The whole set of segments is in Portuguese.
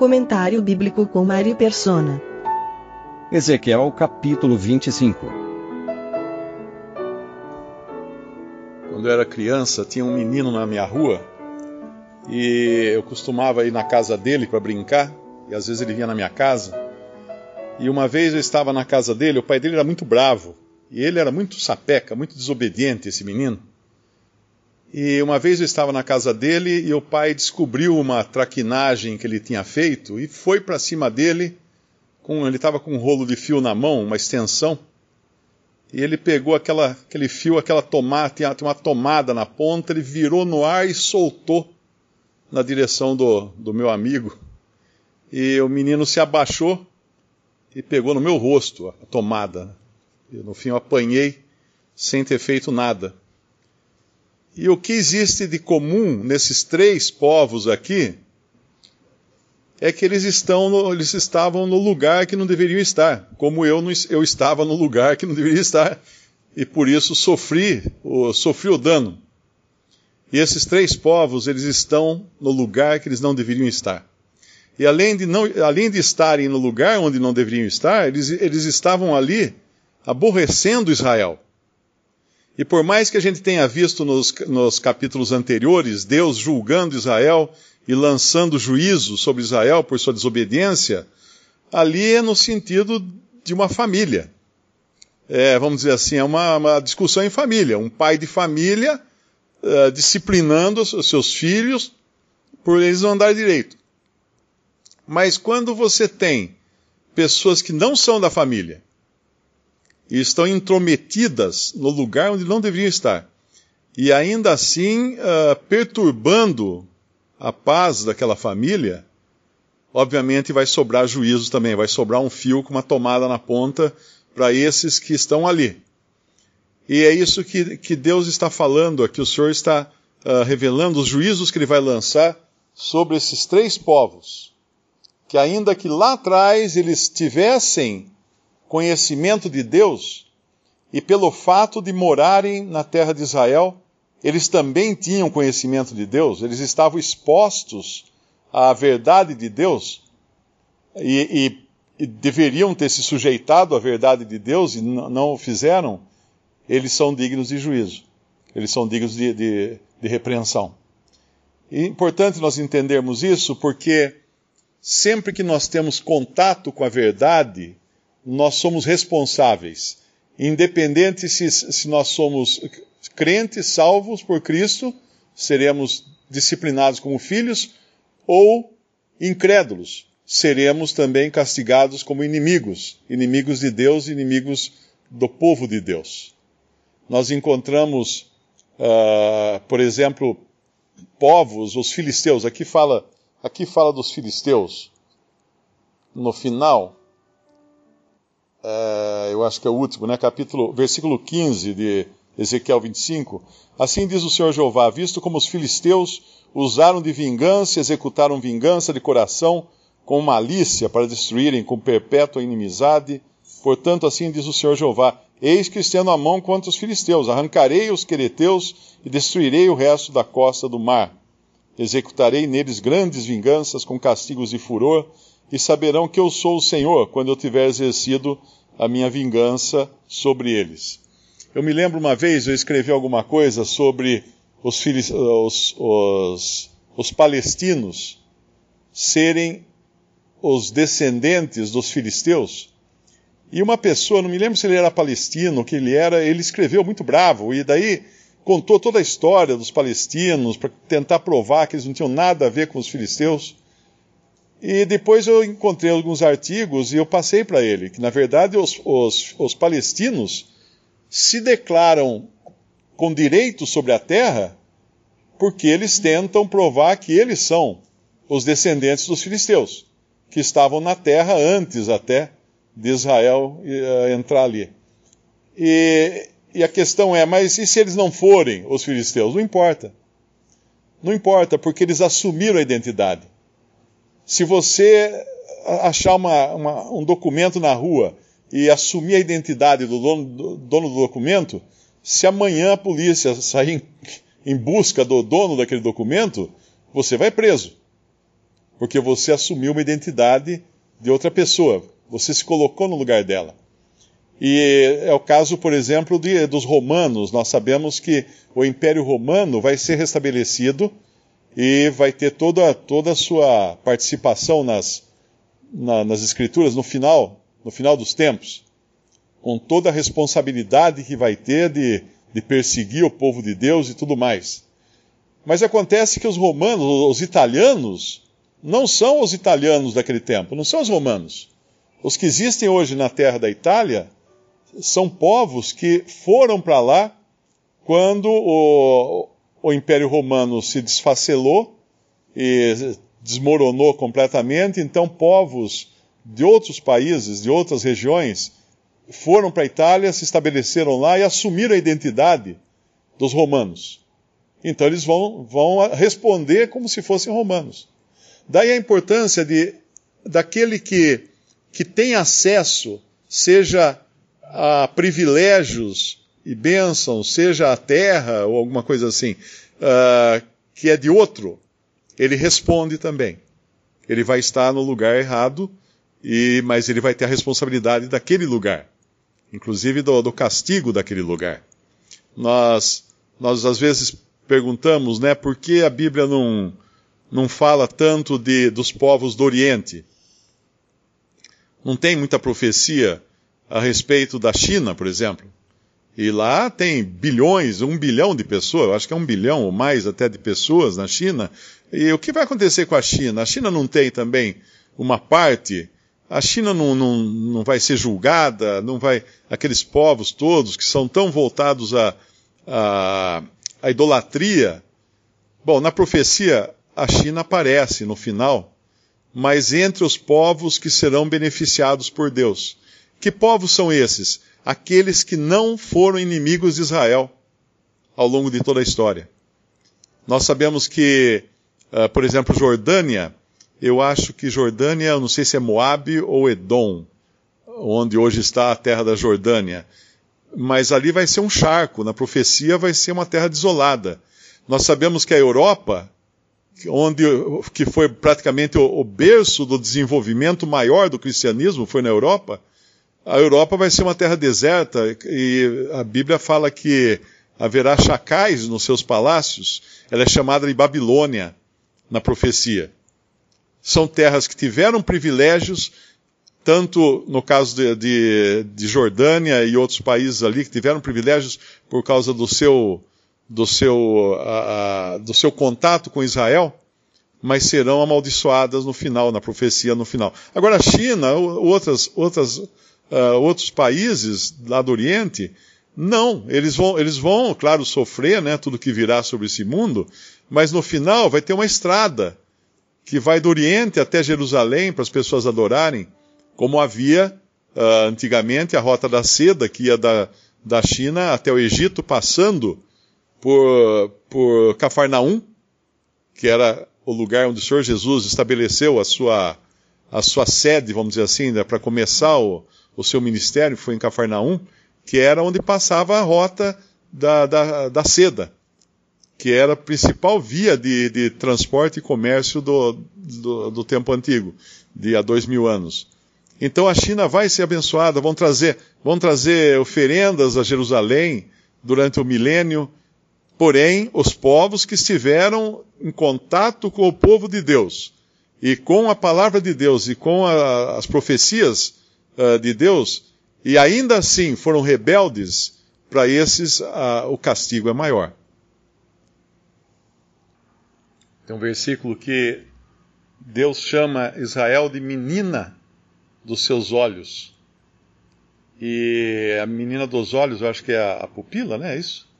Comentário bíblico com Mari Persona. Ezequiel capítulo 25 Quando eu era criança, tinha um menino na minha rua e eu costumava ir na casa dele para brincar, e às vezes ele vinha na minha casa. E uma vez eu estava na casa dele, o pai dele era muito bravo, e ele era muito sapeca, muito desobediente, esse menino. E uma vez eu estava na casa dele e o pai descobriu uma traquinagem que ele tinha feito e foi para cima dele. Com, ele estava com um rolo de fio na mão, uma extensão, e ele pegou aquela, aquele fio, aquela tomada, tinha uma tomada na ponta, ele virou no ar e soltou na direção do, do meu amigo. E o menino se abaixou e pegou no meu rosto a tomada. E no fim eu apanhei sem ter feito nada. E o que existe de comum nesses três povos aqui é que eles, estão no, eles estavam no lugar que não deveriam estar, como eu, não, eu estava no lugar que não deveria estar, e por isso sofri, o, sofri o dano. E esses três povos, eles estão no lugar que eles não deveriam estar. E além de, não, além de estarem no lugar onde não deveriam estar, eles, eles estavam ali aborrecendo Israel. E por mais que a gente tenha visto nos, nos capítulos anteriores Deus julgando Israel e lançando juízo sobre Israel por sua desobediência, ali é no sentido de uma família. É, vamos dizer assim, é uma, uma discussão em família. Um pai de família uh, disciplinando os seus filhos por eles não andar direito. Mas quando você tem pessoas que não são da família e estão intrometidas no lugar onde não deveriam estar, e ainda assim uh, perturbando a paz daquela família, obviamente vai sobrar juízo também, vai sobrar um fio com uma tomada na ponta para esses que estão ali. E é isso que, que Deus está falando aqui. O Senhor está uh, revelando os juízos que Ele vai lançar sobre esses três povos. Que ainda que lá atrás eles tivessem conhecimento de Deus, e pelo fato de morarem na terra de Israel, eles também tinham conhecimento de Deus, eles estavam expostos à verdade de Deus e, e, e deveriam ter se sujeitado à verdade de Deus e não o fizeram eles são dignos de juízo, eles são dignos de, de, de repreensão. É importante nós entendermos isso porque sempre que nós temos contato com a verdade, nós somos responsáveis. Independente se, se nós somos crentes, salvos por Cristo, seremos disciplinados como filhos, ou incrédulos, seremos também castigados como inimigos, inimigos de Deus, inimigos do povo de Deus nós encontramos, uh, por exemplo, povos, os filisteus. Aqui fala, aqui fala dos filisteus. No final, uh, eu acho que é o último, né? Capítulo, versículo 15 de Ezequiel 25. Assim diz o Senhor Jeová: Visto como os filisteus usaram de vingança, executaram vingança de coração com malícia para destruírem com perpétua inimizade. Portanto, assim diz o Senhor Jeová: Eis que estendo a mão contra os filisteus, arrancarei os quereteus e destruirei o resto da costa do mar. Executarei neles grandes vinganças com castigos de furor, e saberão que eu sou o Senhor quando eu tiver exercido a minha vingança sobre eles. Eu me lembro uma vez, eu escrevi alguma coisa sobre os, os, os, os palestinos serem os descendentes dos filisteus. E uma pessoa, não me lembro se ele era palestino, que ele era, ele escreveu muito bravo, e daí contou toda a história dos palestinos para tentar provar que eles não tinham nada a ver com os filisteus. E depois eu encontrei alguns artigos e eu passei para ele que, na verdade, os, os, os palestinos se declaram com direito sobre a terra porque eles tentam provar que eles são os descendentes dos filisteus, que estavam na terra antes até de Israel uh, entrar ali. E, e a questão é, mas e se eles não forem os filisteus? Não importa. Não importa, porque eles assumiram a identidade. Se você achar uma, uma, um documento na rua e assumir a identidade do dono do, dono do documento, se amanhã a polícia sair em, em busca do dono daquele documento, você vai preso. Porque você assumiu uma identidade de outra pessoa. Você se colocou no lugar dela. E é o caso, por exemplo, de, dos romanos. Nós sabemos que o Império Romano vai ser restabelecido e vai ter toda, toda a sua participação nas, na, nas Escrituras no final, no final dos tempos, com toda a responsabilidade que vai ter de, de perseguir o povo de Deus e tudo mais. Mas acontece que os romanos, os italianos, não são os italianos daquele tempo, não são os romanos. Os que existem hoje na terra da Itália são povos que foram para lá quando o, o Império Romano se desfacelou e desmoronou completamente, então povos de outros países, de outras regiões, foram para a Itália, se estabeleceram lá e assumiram a identidade dos romanos. Então eles vão, vão responder como se fossem romanos. Daí a importância de daquele que, que tem acesso, seja a privilégios e bênçãos, seja a terra ou alguma coisa assim, uh, que é de outro, ele responde também. Ele vai estar no lugar errado, e, mas ele vai ter a responsabilidade daquele lugar, inclusive do, do castigo daquele lugar. Nós, nós às vezes perguntamos, né, por que a Bíblia não, não fala tanto de, dos povos do Oriente? Não tem muita profecia a respeito da China, por exemplo. E lá tem bilhões, um bilhão de pessoas, eu acho que é um bilhão ou mais até de pessoas na China. E o que vai acontecer com a China? A China não tem também uma parte. A China não, não, não vai ser julgada, não vai. Aqueles povos todos que são tão voltados à a, a, a idolatria. Bom, na profecia, a China aparece no final, mas entre os povos que serão beneficiados por Deus. Que povos são esses? Aqueles que não foram inimigos de Israel ao longo de toda a história. Nós sabemos que, uh, por exemplo, Jordânia, eu acho que Jordânia, não sei se é Moabe ou Edom, onde hoje está a terra da Jordânia, mas ali vai ser um charco, na profecia vai ser uma terra desolada. Nós sabemos que a Europa, onde que foi praticamente o, o berço do desenvolvimento maior do cristianismo, foi na Europa, a Europa vai ser uma terra deserta e a Bíblia fala que haverá chacais nos seus palácios. Ela é chamada de Babilônia na profecia. São terras que tiveram privilégios, tanto no caso de, de, de Jordânia e outros países ali que tiveram privilégios por causa do seu, do seu, do seu contato com Israel, mas serão amaldiçoadas no final, na profecia no final. Agora a China, outras, outras uh, outros países lá do Oriente, não, eles vão, eles vão, claro, sofrer, né, tudo que virá sobre esse mundo, mas no final vai ter uma estrada que vai do Oriente até Jerusalém para as pessoas adorarem, como havia uh, antigamente a Rota da Seda, que ia da, da China até o Egito, passando por, por Cafarnaum, que era o lugar onde o Senhor Jesus estabeleceu a sua, a sua sede, vamos dizer assim, né, para começar o, o seu ministério, foi em Cafarnaum, que era onde passava a rota da, da, da seda, que era a principal via de, de transporte e comércio do, do, do, tempo antigo, de há dois mil anos. Então a China vai ser abençoada, vão trazer, vão trazer oferendas a Jerusalém durante o milênio, porém os povos que estiveram em contato com o povo de Deus e com a palavra de Deus e com a, as profecias uh, de Deus e ainda assim foram rebeldes, para esses uh, o castigo é maior. Tem um versículo que Deus chama Israel de menina dos seus olhos. E a menina dos olhos, eu acho que é a, a pupila, né? É isso?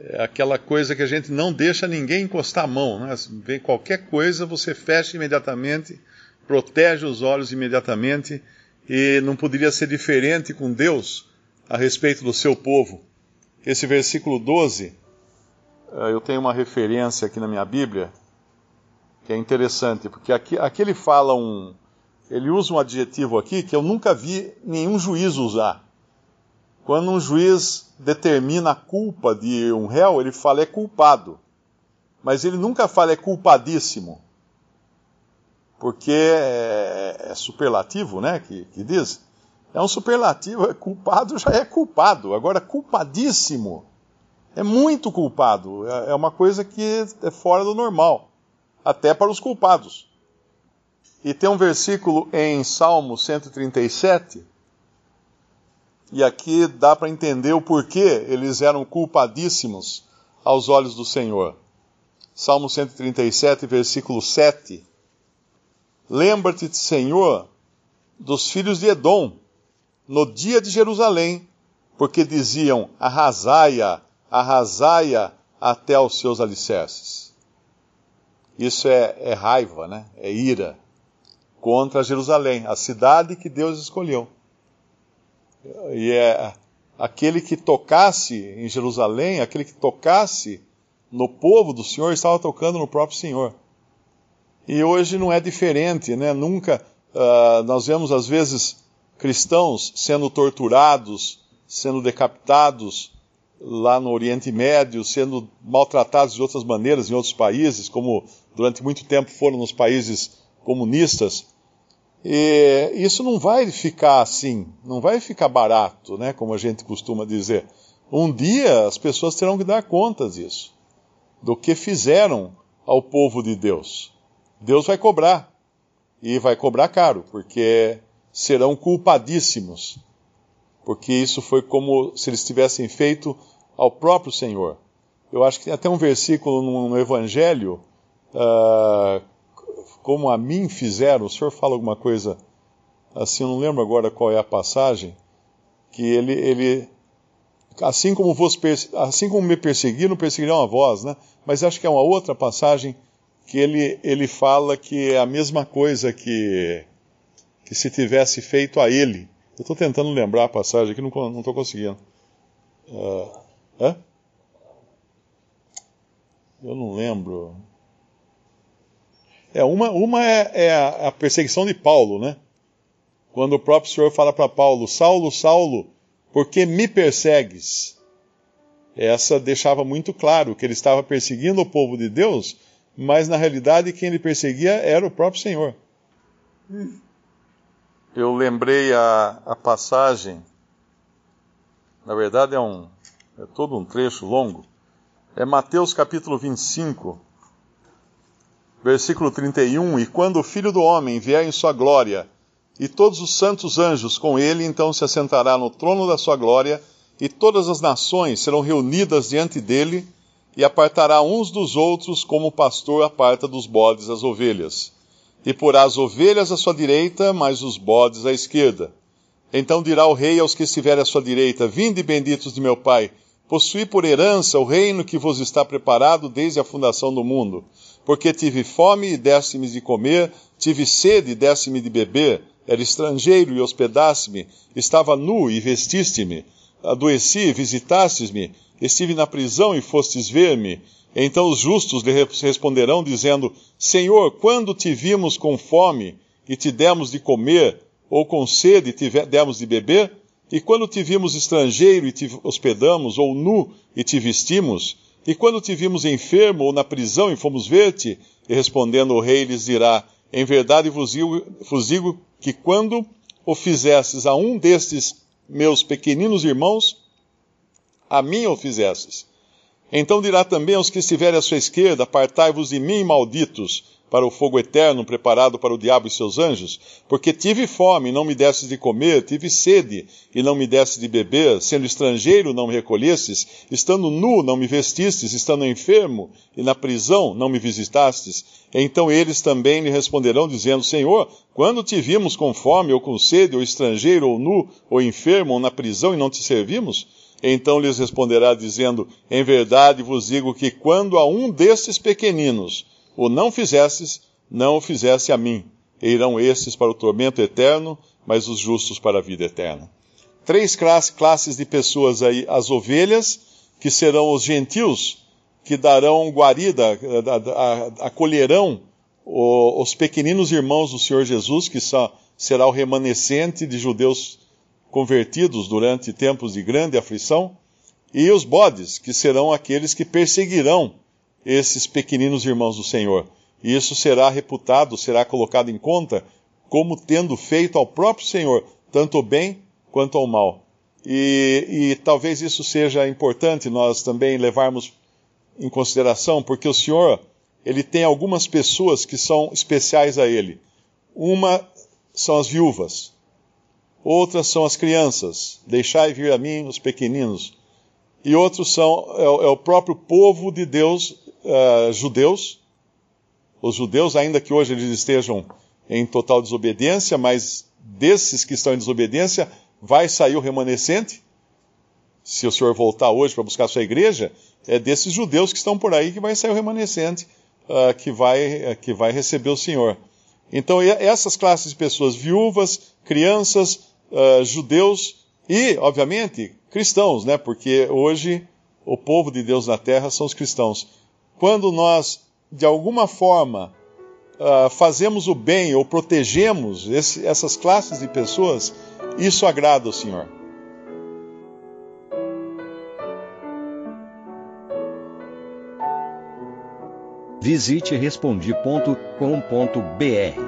é aquela coisa que a gente não deixa ninguém encostar a mão. Né? Vem qualquer coisa, você fecha imediatamente, protege os olhos imediatamente, e não poderia ser diferente com Deus a respeito do seu povo. Esse versículo 12, eh, eu tenho uma referência aqui na minha Bíblia, que é interessante, porque aqui, aqui ele fala um. Ele usa um adjetivo aqui que eu nunca vi nenhum juiz usar. Quando um juiz determina a culpa de um réu, ele fala é culpado. Mas ele nunca fala é culpadíssimo. Porque é, é superlativo, né? Que, que diz. É um superlativo, é culpado já é culpado. Agora, culpadíssimo é muito culpado. É, é uma coisa que é fora do normal. Até para os culpados. E tem um versículo em Salmo 137 e aqui dá para entender o porquê eles eram culpadíssimos aos olhos do Senhor. Salmo 137, versículo 7. Lembra-te, Senhor, dos filhos de Edom, no dia de Jerusalém, porque diziam: arrasaia, arrasaia até aos seus alicerces. Isso é, é raiva, né? é ira contra Jerusalém, a cidade que Deus escolheu. E é aquele que tocasse em Jerusalém, aquele que tocasse no povo do Senhor, estava tocando no próprio Senhor. E hoje não é diferente, né? Nunca uh, nós vemos às vezes cristãos sendo torturados, sendo decapitados lá no Oriente Médio, sendo maltratados de outras maneiras em outros países, como durante muito tempo foram nos países comunistas. E isso não vai ficar assim, não vai ficar barato, né, como a gente costuma dizer. Um dia as pessoas terão que dar contas disso, do que fizeram ao povo de Deus. Deus vai cobrar, e vai cobrar caro, porque serão culpadíssimos, porque isso foi como se eles tivessem feito ao próprio Senhor. Eu acho que tem até um versículo no, Evangelho uh, como a mim fizeram, o senhor fala alguma coisa assim, eu não lembro agora qual é a passagem, que ele, ele assim como vos assim como me perseguiram, perseguirão a vós, né? Mas acho que é uma outra passagem que ele, ele fala que é a mesma coisa que, que se tivesse feito a ele. Eu estou tentando lembrar a passagem aqui, não estou conseguindo. Uh? Eu não lembro. É, uma uma é, é a perseguição de Paulo, né? Quando o próprio Senhor fala para Paulo: Saulo, Saulo, por que me persegues? Essa deixava muito claro que ele estava perseguindo o povo de Deus, mas na realidade quem ele perseguia era o próprio Senhor. Eu lembrei a, a passagem, na verdade é, um, é todo um trecho longo, é Mateus capítulo 25, Versículo 31: E quando o Filho do Homem vier em sua glória, e todos os santos anjos com ele, então se assentará no trono da sua glória, e todas as nações serão reunidas diante dele, e apartará uns dos outros, como o pastor aparta dos bodes as ovelhas. E porá as ovelhas à sua direita, mas os bodes à esquerda. Então dirá o rei aos que estiverem à sua direita: Vinde, benditos de meu Pai, possuí por herança o reino que vos está preparado desde a fundação do mundo porque tive fome e deste-me de comer, tive sede e deste-me de beber, era estrangeiro e hospedaste-me, estava nu e vestiste-me, adoeci e visitastes-me, estive na prisão e fostes ver-me. Então os justos lhe responderão, dizendo: Senhor, quando te vimos com fome e te demos de comer, ou com sede e te demos de beber? E quando te vimos estrangeiro e te hospedamos, ou nu e te vestimos? E quando te vimos enfermo ou na prisão e fomos ver-te? E respondendo o rei lhes dirá: Em verdade vos digo, vos digo que quando o fizestes a um destes meus pequeninos irmãos, a mim o fizestes. Então dirá também aos que estiverem à sua esquerda: Apartai-vos de mim, malditos, para o fogo eterno preparado para o diabo e seus anjos? Porque tive fome e não me destes de comer, tive sede e não me destes de beber, sendo estrangeiro não me recolhestes, estando nu não me vestistes, estando enfermo e na prisão não me visitastes. Então eles também lhe responderão, dizendo: Senhor, quando te vimos com fome, ou com sede, ou estrangeiro, ou nu, ou enfermo, ou na prisão e não te servimos? Então lhes responderá, dizendo: Em verdade vos digo que quando a um destes pequeninos o não fizestes, não o fizesse a mim. E irão estes para o tormento eterno, mas os justos para a vida eterna. Três classes de pessoas aí: as ovelhas, que serão os gentios, que darão guarida, acolherão os pequeninos irmãos do Senhor Jesus, que será o remanescente de judeus convertidos durante tempos de grande aflição, e os bodes, que serão aqueles que perseguirão esses pequeninos irmãos do Senhor. E isso será reputado, será colocado em conta como tendo feito ao próprio Senhor, tanto o bem quanto ao mal. E, e talvez isso seja importante nós também levarmos em consideração, porque o Senhor, ele tem algumas pessoas que são especiais a ele. Uma são as viúvas, outras são as crianças, deixai vir a mim os pequeninos, e outros são é, é o próprio povo de Deus, uh, judeus, os judeus, ainda que hoje eles estejam em total desobediência, mas desses que estão em desobediência, vai sair o remanescente. Se o senhor voltar hoje para buscar a sua igreja, é desses judeus que estão por aí que vai sair o remanescente uh, que, vai, uh, que vai receber o Senhor. Então, essas classes de pessoas, viúvas, crianças, uh, judeus e, obviamente, cristãos, né? Porque hoje o povo de Deus na terra são os cristãos. Quando nós, de alguma forma, uh, fazemos o bem ou protegemos esse, essas classes de pessoas, isso agrada o Senhor. Visite respondi.com.br.